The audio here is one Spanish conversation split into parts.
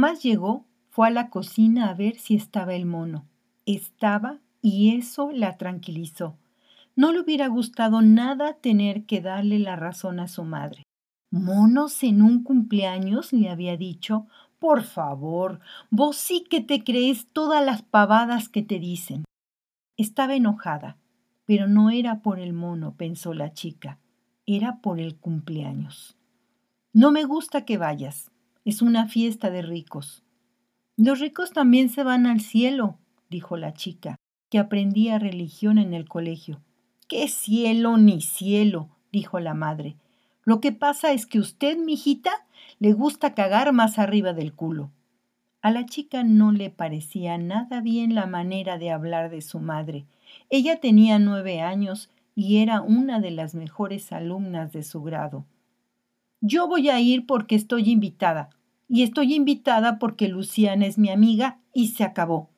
Nomás llegó, fue a la cocina a ver si estaba el mono. Estaba y eso la tranquilizó. No le hubiera gustado nada tener que darle la razón a su madre. ¿Monos en un cumpleaños? le había dicho. Por favor, vos sí que te crees todas las pavadas que te dicen. Estaba enojada, pero no era por el mono, pensó la chica, era por el cumpleaños. No me gusta que vayas, es una fiesta de ricos. Los ricos también se van al cielo, dijo la chica, que aprendía religión en el colegio. ¿Qué cielo ni cielo? dijo la madre. Lo que pasa es que usted, mijita, le gusta cagar más arriba del culo. A la chica no le parecía nada bien la manera de hablar de su madre. Ella tenía nueve años y era una de las mejores alumnas de su grado. Yo voy a ir porque estoy invitada. Y estoy invitada porque Luciana es mi amiga y se acabó.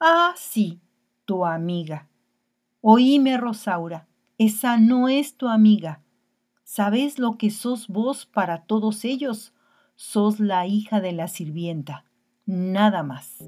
Ah, sí, tu amiga. Oíme, Rosaura, esa no es tu amiga. ¿Sabes lo que sos vos para todos ellos? Sos la hija de la sirvienta. Nada más.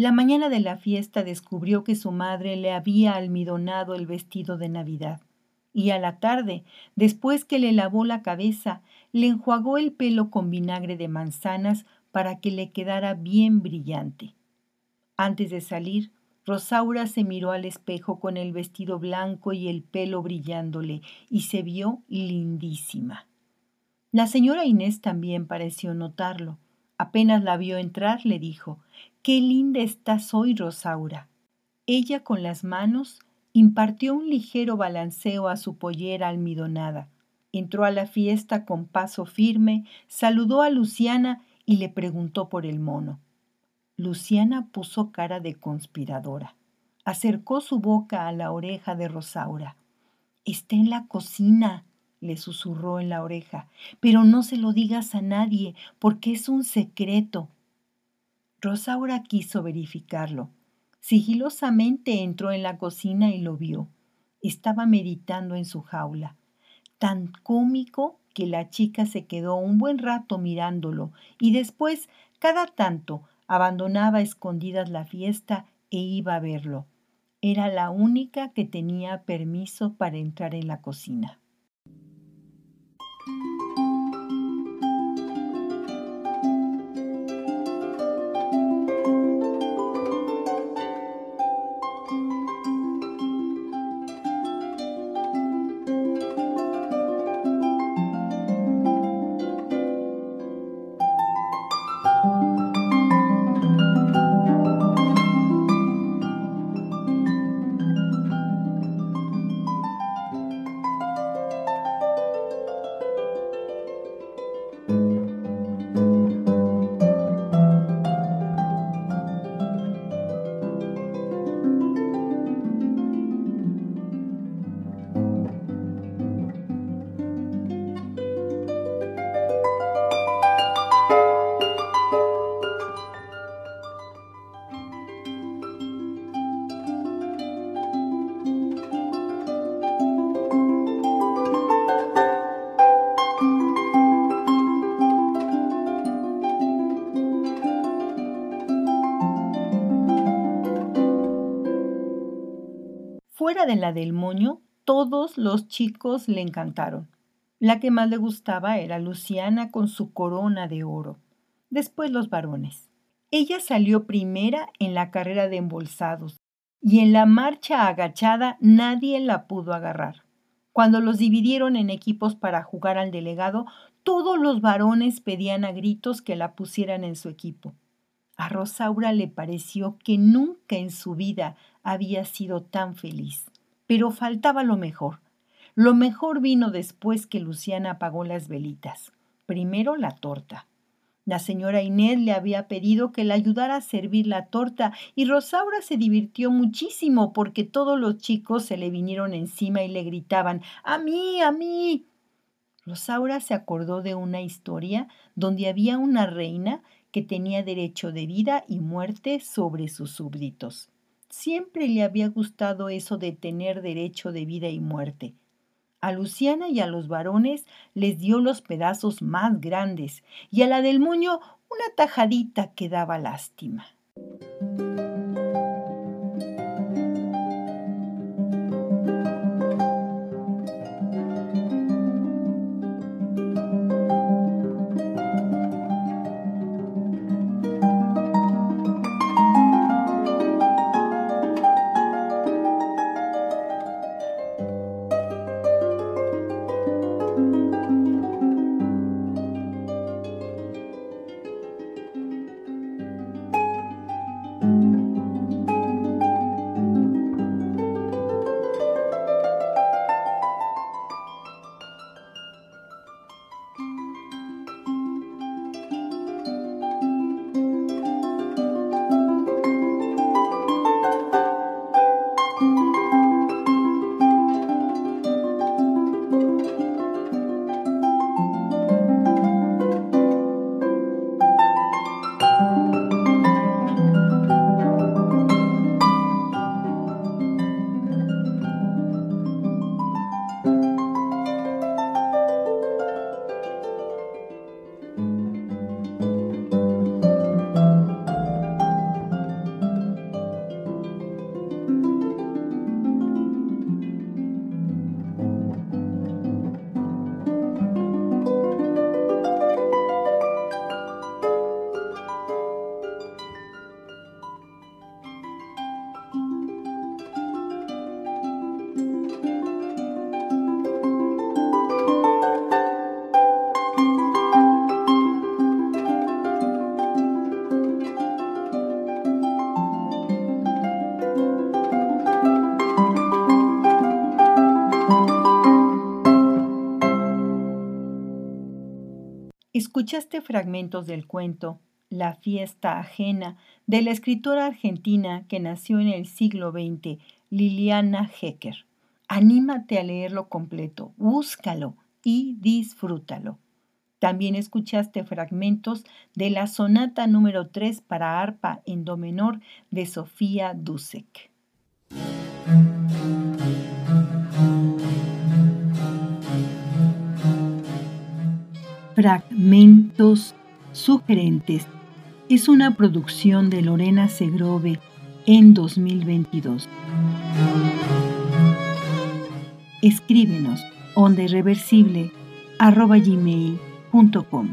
La mañana de la fiesta descubrió que su madre le había almidonado el vestido de Navidad. Y a la tarde, después que le lavó la cabeza, le enjuagó el pelo con vinagre de manzanas para que le quedara bien brillante. Antes de salir, Rosaura se miró al espejo con el vestido blanco y el pelo brillándole y se vio lindísima. La señora Inés también pareció notarlo. Apenas la vio entrar, le dijo Qué linda estás hoy, Rosaura. Ella con las manos impartió un ligero balanceo a su pollera almidonada. Entró a la fiesta con paso firme, saludó a Luciana y le preguntó por el mono. Luciana puso cara de conspiradora. Acercó su boca a la oreja de Rosaura. Está en la cocina, le susurró en la oreja, pero no se lo digas a nadie, porque es un secreto. Rosaura quiso verificarlo. Sigilosamente entró en la cocina y lo vio. Estaba meditando en su jaula. Tan cómico que la chica se quedó un buen rato mirándolo y después, cada tanto, abandonaba escondidas la fiesta e iba a verlo. Era la única que tenía permiso para entrar en la cocina. Fuera de la del moño, todos los chicos le encantaron. La que más le gustaba era Luciana con su corona de oro. Después los varones. Ella salió primera en la carrera de embolsados y en la marcha agachada nadie la pudo agarrar. Cuando los dividieron en equipos para jugar al delegado, todos los varones pedían a gritos que la pusieran en su equipo. A Rosaura le pareció que nunca en su vida había sido tan feliz. Pero faltaba lo mejor. Lo mejor vino después que Luciana apagó las velitas. Primero la torta. La señora Inés le había pedido que le ayudara a servir la torta y Rosaura se divirtió muchísimo porque todos los chicos se le vinieron encima y le gritaban ¡A mí! ¡A mí! Rosaura se acordó de una historia donde había una reina que tenía derecho de vida y muerte sobre sus súbditos. Siempre le había gustado eso de tener derecho de vida y muerte. A Luciana y a los varones les dio los pedazos más grandes y a la del moño una tajadita que daba lástima. Escuchaste fragmentos del cuento La fiesta ajena de la escritora argentina que nació en el siglo XX, Liliana Hecker. Anímate a leerlo completo, búscalo y disfrútalo. También escuchaste fragmentos de la sonata número 3 para arpa en do menor de Sofía Dusek. Fragmentos sugerentes es una producción de Lorena Segrove en 2022. Escríbenos onda irreversible arroba gmail.com